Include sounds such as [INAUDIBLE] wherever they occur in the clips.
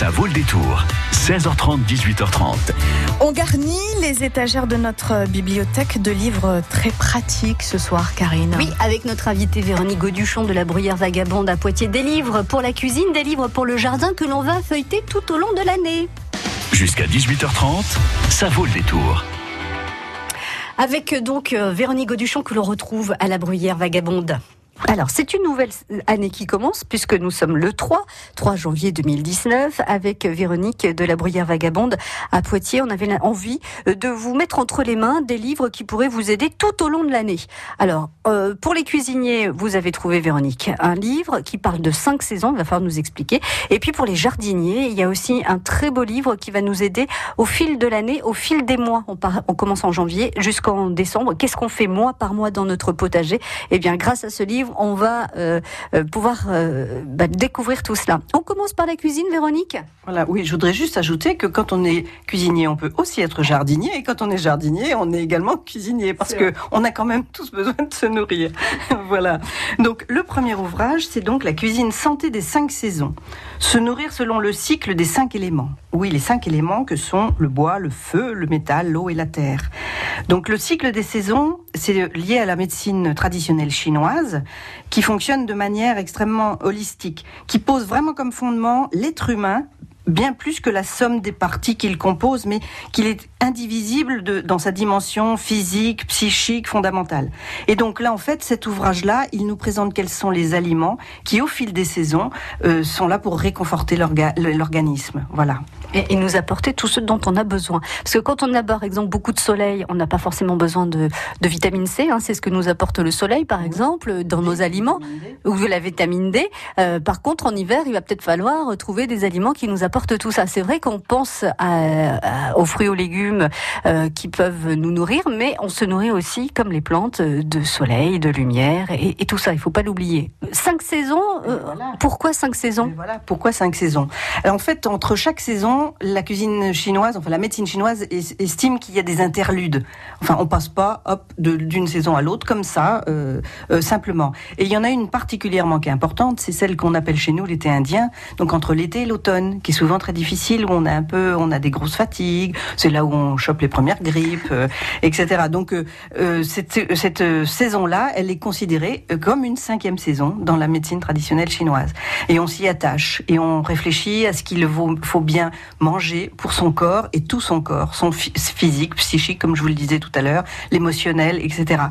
Ça vaut le détour. 16h30, 18h30. On garnit les étagères de notre bibliothèque de livres très pratiques ce soir, Karine. Oui, avec notre invitée Véronique Gauduchon de la Bruyère Vagabonde à Poitiers. Des livres pour la cuisine, des livres pour le jardin que l'on va feuilleter tout au long de l'année. Jusqu'à 18h30, ça vaut le détour. Avec donc euh, Véronique Gauduchon que l'on retrouve à la Bruyère Vagabonde. Alors, c'est une nouvelle année qui commence puisque nous sommes le 3, 3 janvier 2019 avec Véronique de la Bruyère Vagabonde à Poitiers. On avait envie de vous mettre entre les mains des livres qui pourraient vous aider tout au long de l'année. Alors, euh, pour les cuisiniers, vous avez trouvé Véronique un livre qui parle de cinq saisons, il va falloir nous expliquer. Et puis pour les jardiniers, il y a aussi un très beau livre qui va nous aider au fil de l'année, au fil des mois. On commence en janvier jusqu'en décembre. Qu'est-ce qu'on fait mois par mois dans notre potager? Eh bien, grâce à ce livre, on va euh, euh, pouvoir euh, bah, découvrir tout cela. On commence par la cuisine, Véronique Voilà, oui, je voudrais juste ajouter que quand on est cuisinier, on peut aussi être jardinier, et quand on est jardinier, on est également cuisinier, parce que on a quand même tous besoin de se nourrir. [LAUGHS] voilà. Donc, le premier ouvrage, c'est donc la cuisine santé des cinq saisons. Se nourrir selon le cycle des cinq éléments. Oui, les cinq éléments que sont le bois, le feu, le métal, l'eau et la terre. Donc, le cycle des saisons, c'est lié à la médecine traditionnelle chinoise qui fonctionne de manière extrêmement holistique, qui pose vraiment comme fondement l'être humain bien plus que la somme des parties qu'il compose, mais qu'il est indivisible dans sa dimension physique, psychique, fondamentale. Et donc là, en fait, cet ouvrage-là, il nous présente quels sont les aliments qui, au fil des saisons, euh, sont là pour réconforter l'organisme. Voilà. Et, nous apporter tout ce dont on a besoin. Parce que quand on a, par exemple, beaucoup de soleil, on n'a pas forcément besoin de, de vitamine C. Hein, c'est ce que nous apporte le soleil, par exemple, dans nos aliments, ou de la vitamine D. Euh, par contre, en hiver, il va peut-être falloir trouver des aliments qui nous apportent tout ça. C'est vrai qu'on pense à, aux fruits, aux légumes euh, qui peuvent nous nourrir, mais on se nourrit aussi, comme les plantes, de soleil, de lumière et, et tout ça. Il faut pas l'oublier. Cinq saisons. Euh, voilà. Pourquoi cinq saisons? Voilà. Pourquoi cinq saisons? Alors, En fait, entre chaque saison, la cuisine chinoise, enfin la médecine chinoise estime qu'il y a des interludes. Enfin, on passe pas, hop, d'une saison à l'autre comme ça, euh, euh, simplement. Et il y en a une particulièrement qui est importante, c'est celle qu'on appelle chez nous l'été indien. Donc entre l'été et l'automne, qui est souvent très difficile, où on a un peu, on a des grosses fatigues. C'est là où on chope les premières grippes, euh, etc. Donc cette saison-là, elle est considérée comme une cinquième saison dans la médecine traditionnelle chinoise. Et on s'y attache et on réfléchit à ce qu'il faut bien manger pour son corps et tout son corps, son physique, psychique, comme je vous le disais tout à l'heure, l'émotionnel, etc.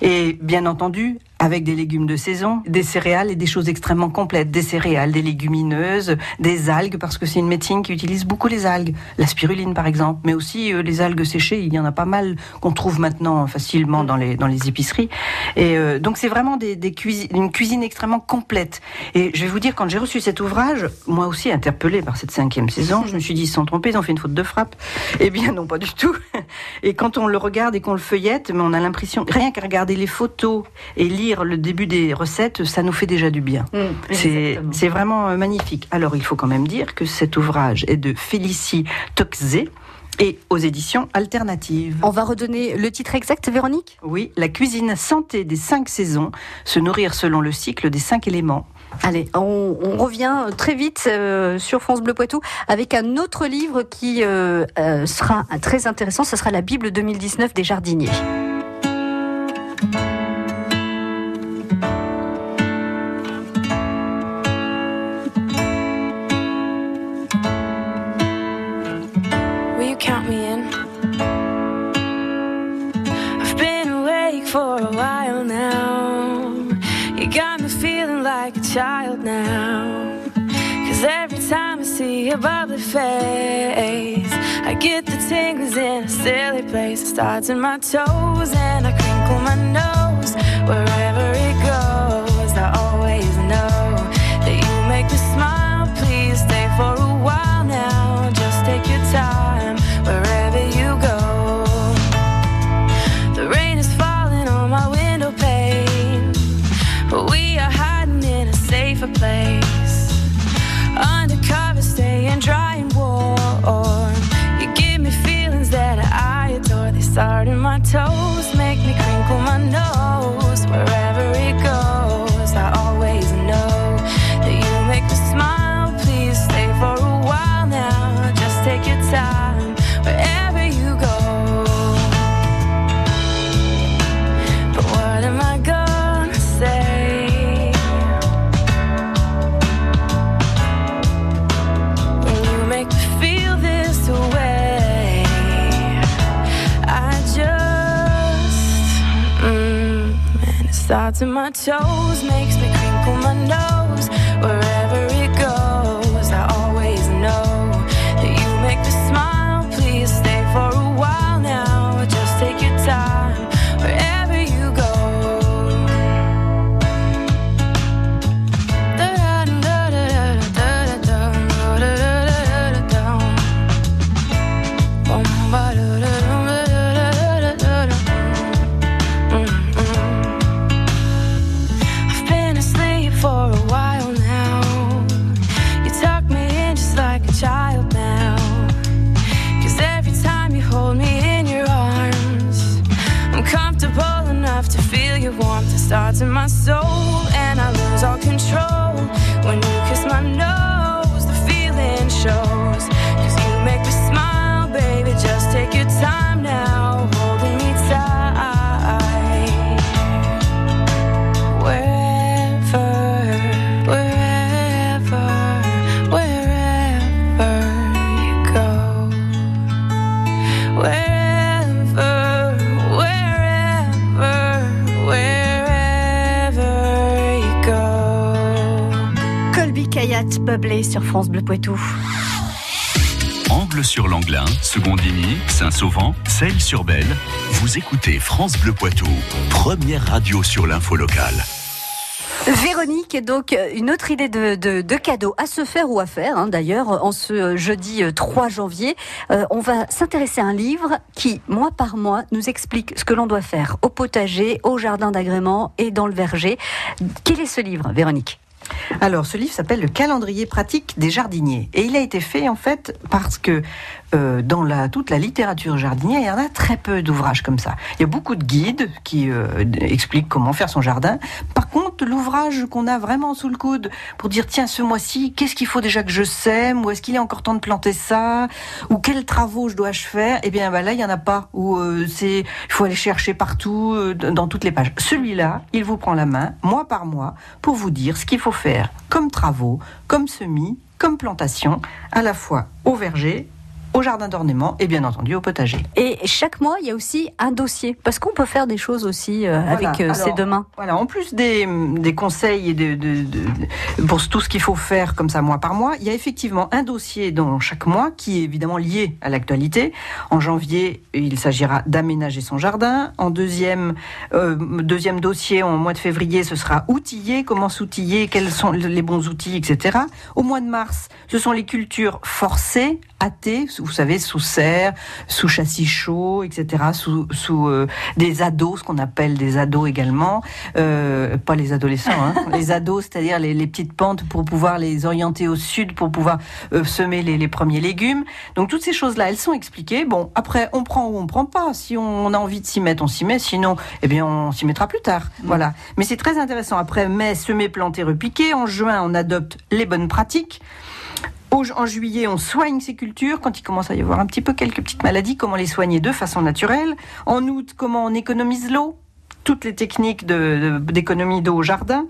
Et bien entendu, avec des légumes de saison, des céréales et des choses extrêmement complètes, des céréales, des légumineuses, des algues, parce que c'est une médecine qui utilise beaucoup les algues, la spiruline par exemple, mais aussi euh, les algues séchées, il y en a pas mal qu'on trouve maintenant facilement dans les, dans les épiceries. Et euh, donc c'est vraiment une cuisine extrêmement complète. Et je vais vous dire, quand j'ai reçu cet ouvrage, moi aussi interpellée par cette cinquième saison, je me suis dit, ils sont trompés, ils ont fait une faute de frappe. Eh bien non, pas du tout. Et quand on le regarde et qu'on le feuillette, mais on a l'impression, rien qu'à regarder les photos et lire le début des recettes, ça nous fait déjà du bien. Mmh, c'est vraiment euh, magnifique. Alors, il faut quand même dire que cet ouvrage est de Félicie Toxé et aux éditions alternatives. On va redonner le titre exact, Véronique? Oui, La cuisine santé des cinq saisons, se nourrir selon le cycle des cinq éléments. Allez, on, on, revient très vite euh, sur France Bleu Poitou avec un autre livre qui euh, euh, sera très intéressant. Ce sera la Bible 2019 des jardiniers. Child now. Cause every time I see your bubbly face, I get the tingles in a silly place. It starts in my toes and I crinkle my nose. Wherever it goes, I always know that you make me smile. Please stay for a while now. Just take your time safer place. Undercover, staying dry and warm. You give me feelings that I adore. They start in my toes, in my toes, makes me crinkle my nose. Wherever Sur France Bleu Poitou. Angle sur l'Anglin, Secondigny, Saint-Sauvent, Celles-sur-Belle. Vous écoutez France Bleu Poitou, première radio sur l'info locale. Véronique, donc euh, une autre idée de, de, de cadeau à se faire ou à faire, hein, d'ailleurs, en ce euh, jeudi euh, 3 janvier. Euh, on va s'intéresser à un livre qui, mois par mois, nous explique ce que l'on doit faire au potager, au jardin d'agrément et dans le verger. Quel est ce livre, Véronique? Alors, ce livre s'appelle Le calendrier pratique des jardiniers. Et il a été fait, en fait, parce que euh, dans toute la littérature jardinière, il y en a très peu d'ouvrages comme ça. Il y a beaucoup de guides qui euh, expliquent comment faire son jardin. Par contre, l'ouvrage qu'on a vraiment sous le coude pour dire, tiens, ce mois-ci, qu'est-ce qu'il faut déjà que je sème? Ou est-ce qu'il est encore temps de planter ça? Ou quels travaux je dois-je faire? Eh bien, bah, là, il n'y en a pas. Ou euh, c'est, il faut aller chercher partout, dans toutes les pages. Celui-là, il vous prend la main, mois par mois, pour vous dire ce qu'il faut faire comme travaux, comme semis, comme plantation, à la fois au verger, au jardin d'ornement et bien entendu au potager. Et chaque mois, il y a aussi un dossier, parce qu'on peut faire des choses aussi euh, Voilà. avec euh, Alors, ses deux mains. Voilà, en plus des, des conseils et de, de- de- de- pour tout ce qu'il faut faire comme ça mois par mois, il y a effectivement un dossier dans chaque mois qui est évidemment lié à l'actualité. En janvier, il s'agira d'aménager son jardin. En deuxième, euh, deuxième dossier, en mois de février, ce sera outiller, comment s'outiller, quels sont les bons outils, etc. Au mois de mars, ce sont les cultures forcées, hâtées, vous savez, sous serre, sous châssis chaud, etc., sous, sous euh, des ados, ce qu'on appelle des ados également, euh, pas les adolescents, hein, [LAUGHS] les ados, c'est-à-dire les, les petites pentes pour pouvoir les orienter au sud, pour pouvoir euh, semer les, les premiers légumes. Donc toutes ces choses-là, elles sont expliquées. Bon, après, on prend ou on prend pas. Si on a envie de s'y mettre, on s'y met. Sinon, eh bien, on s'y mettra plus tard. Voilà. Mais c'est très intéressant. Après mai, semer, planter, repiquer. En juin, on adopte les bonnes pratiques. En juillet, on soigne ces cultures. Quand il commence à y avoir un petit peu quelques petites maladies, comment les soigner de façon naturelle? En août, comment on économise l'eau? Toutes les techniques de- de- d'économie d'eau au jardin.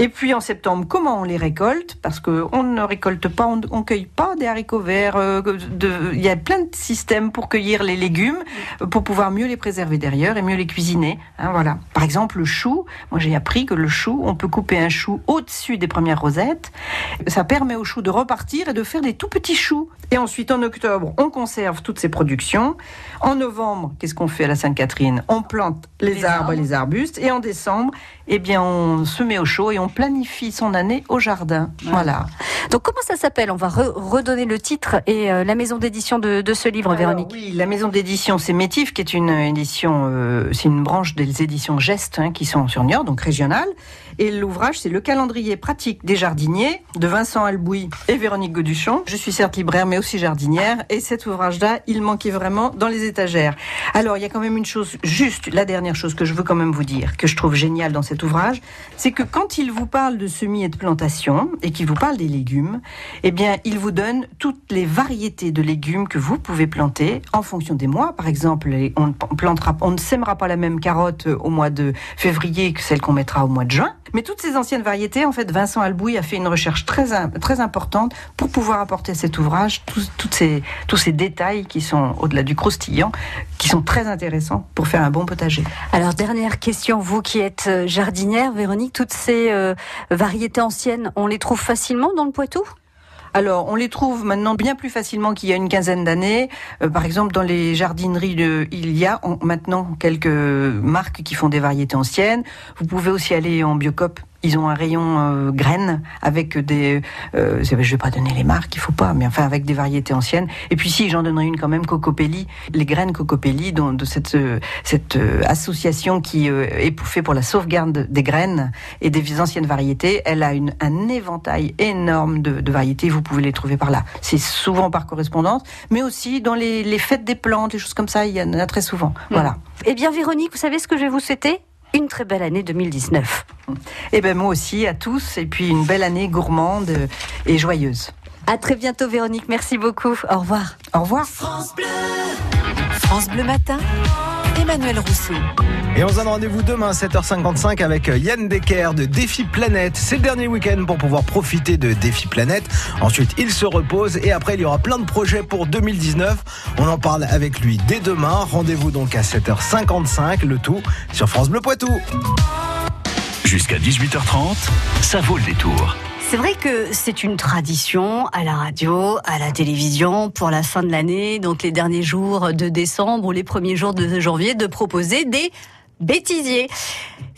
Et puis en septembre, comment on les récolte? Parce qu'on ne récolte pas, on ne cueille pas des haricots verts. euh, de- Il y a plein de systèmes pour cueillir les légumes, pour pouvoir mieux les préserver derrière et mieux les cuisiner. hein, voilà. Par exemple, le chou. Moi, j'ai appris que le chou, on peut couper un chou au-dessus des premières rosettes. Ça permet au chou de repartir et de faire des tout petits choux. Et ensuite, en octobre, on conserve toutes ces productions. En novembre, qu'est-ce qu'on fait à la Sainte-Catherine? On plante les, Les arbres et arbres. Arbustes. Et en décembre, eh bien, on se met au chaud et on planifie son année au jardin. Voilà. Donc comment ça s'appelle? On va re- redonner le titre et euh, la maison d'édition de, de ce livre, Alors, Véronique. Oui, la maison d'édition, c'est Métif, qui est une édition, euh, c'est une branche des éditions Geste, hein, qui sont sur Niort, donc régionale. Et l'ouvrage, c'est Le calendrier pratique des jardiniers de Vincent Albouy et Véronique Goduchon. Je suis certes libraire, mais aussi jardinière. Et cet ouvrage-là, il manquait vraiment dans les étagères. Alors, il y a quand même une chose, juste la dernière chose que je veux quand même vous dire, que je trouve géniale dans cet ouvrage, c'est que quand il vous parle de semis et de plantation, et qu'il vous parle des légumes, eh bien, il vous donne toutes les variétés de légumes que vous pouvez planter en fonction des mois. Par exemple, on on ne sèmera pas la même carotte au mois de février que celle qu'on mettra au mois de juin. Mais toutes ces anciennes variétés, en fait, Vincent Albouy a fait une recherche très, très importante pour pouvoir apporter à cet ouvrage tous, toutes ces, tous ces détails qui sont au-delà du croustillant, qui sont très intéressants pour faire un bon potager. Alors dernière question, vous qui êtes euh, jardinière, Véronique, toutes ces euh, variétés anciennes, on les trouve facilement dans le Poitou? Alors, on les trouve maintenant bien plus facilement qu'il y a une quinzaine d'années. Euh, par exemple, dans les jardineries, de, il y a en- maintenant quelques marques qui font des variétés anciennes. Vous pouvez aussi aller en Biocop. Ils ont un rayon euh, graines avec des. Euh, je vais pas donner les marques, il faut pas, mais enfin avec des variétés anciennes. Et puis si, j'en donnerai une quand même, Cocopelli. Les graines Cocopelli, dont, de cette cette euh, association qui euh, est faite pour la sauvegarde des graines et des anciennes variétés. Elle a une, un éventail énorme de, de variétés. Vous pouvez les trouver par là. C'est souvent par correspondance, mais aussi dans les, les fêtes des plantes, des choses comme ça. Il y en a très souvent. Voilà. Eh bien, Véronique, vous savez ce que je vais vous souhaiter? Une très belle année 2019. Et ben moi aussi à tous. Et puis une belle année gourmande et joyeuse. À très bientôt, Véronique. Merci beaucoup. Au revoir. Au revoir. France Bleu Matin, Emmanuel Rousseau. Et on se donne rendez-vous demain à 7h55 avec Yann Decker de Défi Planète. C'est le dernier week-end pour pouvoir profiter de Défi Planète. Ensuite, il se repose et après, il y aura plein de projets pour 2019. On en parle avec lui dès demain. Rendez-vous donc à 7h55, le tout sur France Bleu Poitou. Jusqu'à 18h30, ça vaut le détour. C'est vrai que c'est une tradition à la radio, à la télévision, pour la fin de l'année, donc les derniers jours de décembre ou les premiers jours de janvier, de proposer des bêtisiers.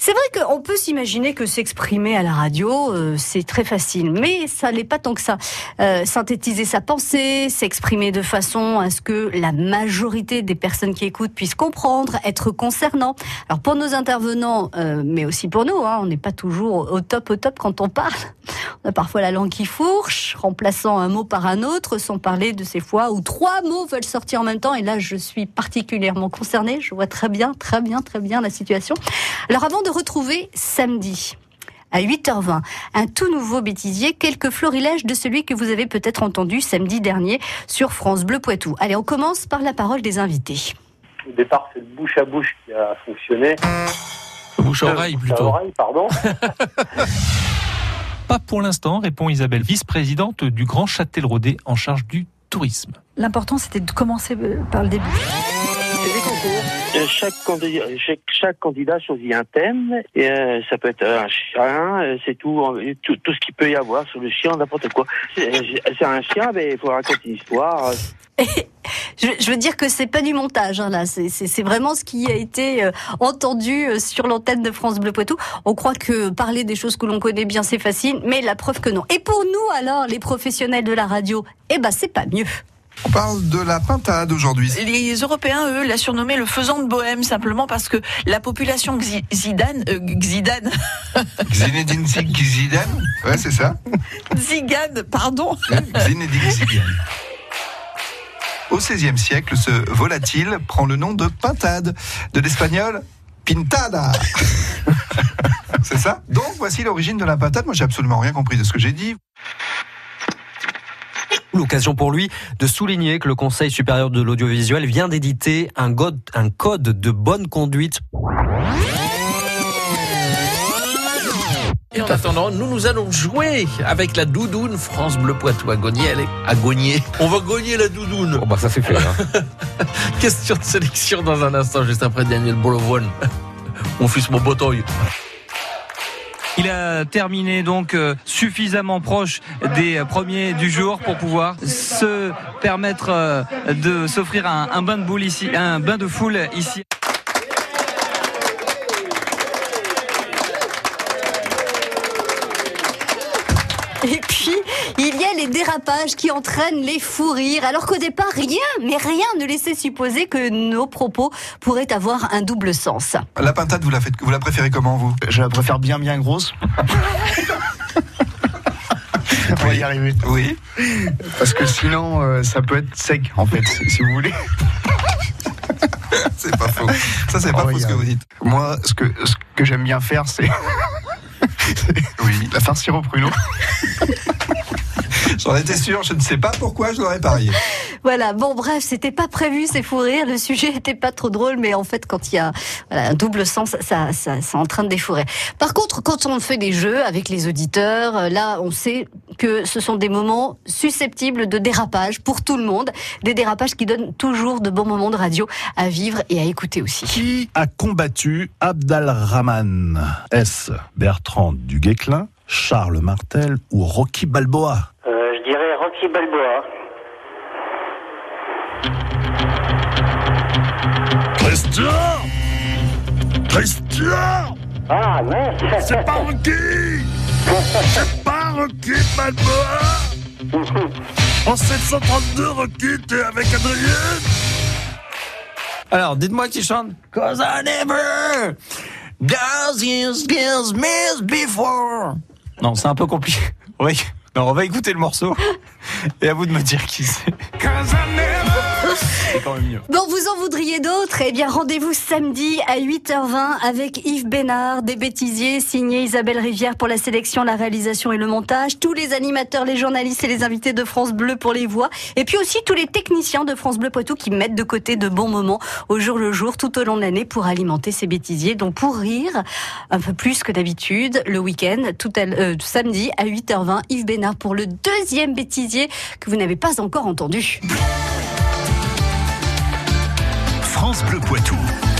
C'est vrai qu'on peut s'imaginer que s'exprimer à la radio, euh, c'est très facile, mais ça n'est pas tant que ça. Euh, synthétiser sa pensée, s'exprimer de façon à ce que la majorité des personnes qui écoutent puissent comprendre, être concernant. Alors pour nos intervenants, euh, mais aussi pour nous, hein, on n'est pas toujours au top au top quand on parle. On a parfois la langue qui fourche, remplaçant un mot par un autre, sans parler de ces fois où trois mots veulent sortir en même temps. Et là, je suis particulièrement concernée. Je vois très bien, très bien, très bien la situation. Alors avant de retrouver samedi, à 8h20, un tout nouveau bêtisier, quelques florilèges de celui que vous avez peut-être entendu samedi dernier sur France Bleu Poitou. Allez, on commence par la parole des invités. Au départ, c'est le bouche à bouche qui a fonctionné. Bouche à oreille Euh, bouche plutôt. oreille, pardon. [LAUGHS] Pas pour l'instant, répond Isabelle, vice-présidente du Grand Châtel-Rodé en charge du tourisme. L'important, c'était de commencer euh, par le début. Euh, chaque, candidat, chaque, candidat choisit un thème. Et, euh, ça peut être un chien, euh, c'est tout, euh, tout, ce qu'il peut y avoir sur le chien, n'importe quoi. C'est euh, un chien, mais il faut raconter une histoire. [LAUGHS] euh, Je, veux dire que c'est pas du montage, hein, là. C'est- vraiment ce qui a été euh, entendu euh, sur l'antenne de France Bleu Poitou. On croit que parler des choses que l'on connaît bien, c'est facile, mais la preuve que non. Et pour nous, alors, les professionnels de la radio, eh ben, c'est pas mieux. On parle de la pintade aujourd'hui. Les Européens, eux, l'a surnommé le faisant de Bohème, simplement parce que la population Zidane, euh, Xidane, [LAUGHS] Zinedine Zidane Ouais, c'est ça. Zigane, pardon, Zinedine Zidane. Au XVIe siècle, ce volatile prend le nom de pintade, de l'espagnol pintada. [LAUGHS] c'est ça? Donc voici l'origine de la pintade. Moi, j'ai absolument rien compris de ce que j'ai dit. L'occasion pour lui de souligner que le Conseil supérieur de l'audiovisuel vient d'éditer un, code de bonne conduite. Et en attendant, nous nous allons jouer avec la doudoune France Bleu Poitou à Gogner. Elle est à Gogner. On va gagner la doudoune. Bon bah ça c'est fait. hein. [LAUGHS] Question de sélection dans un instant, juste après Daniel Bolovon. [LAUGHS] Mon fils, mon boteuil. Il a terminé donc euh, suffisamment proche des euh, premiers du jour pour pouvoir se permettre euh, de s'offrir un, un bain de boule ici, un bain de foule ici. Il y a les dérapages qui entraînent les fous rires, alors qu'au départ, rien, mais rien ne laissait supposer que nos propos pourraient avoir un double sens. La pintade, vous la, faites, vous la préférez comment, vous? Je la préfère bien bien grosse. [LAUGHS] On va y arriver. Oui. Parce que sinon, euh, ça peut être sec, en fait, si vous voulez. [LAUGHS] C'est pas faux. Ça, c'est pas va faux ce que vous dites. Moi, ce que, ce que j'aime bien faire, c'est Oui. [LAUGHS] la farcir au pruneau. J'en étais sûr, je ne sais pas pourquoi je l'aurais parié. Voilà, bon bref, c'était pas prévu, c'est fou rire, le sujet était pas trop drôle, mais en fait quand il y a voilà, un double sens, ça, ça, c'est en train de défourer. Par contre, quand on fait des jeux avec les auditeurs, euh, là on sait que ce sont des moments susceptibles de dérapage pour tout le monde, des dérapages qui donnent toujours de bons moments de radio à vivre et à écouter aussi. Qui a combattu Abdalrahman? Est-ce Bertrand du Guesclin, Charles Martel ou Rocky Balboa? Rocky Balboa. Christian Christian Ah, non C'est pas Rocky C'est pas Rocky Balboa? En 732, Rocky était avec Adrien? Alors, dites-moi qui chante? Cause I never does gives me before. Non, c'est un peu compliqué. Oui. Non, on va écouter le morceau et à vous de me dire qui c'est. Bon, vous en voudriez d'autres? Eh bien, rendez-vous samedi à 8h20 avec Yves Bénard, des bêtisiers, signé Isabelle Rivière pour la sélection, la réalisation et le montage, tous les animateurs, les journalistes et les invités de France Bleu pour les voix, et puis aussi tous les techniciens de France Bleu Poitou qui mettent de côté de bons moments au jour le jour, tout au long de l'année pour alimenter ces bêtisiers. Donc, pour rire un peu plus que d'habitude, le week-end, tout à euh, samedi à 8h20, Yves Bénard pour le deuxième bêtisier que vous n'avez pas encore entendu. France Bleu Poitou.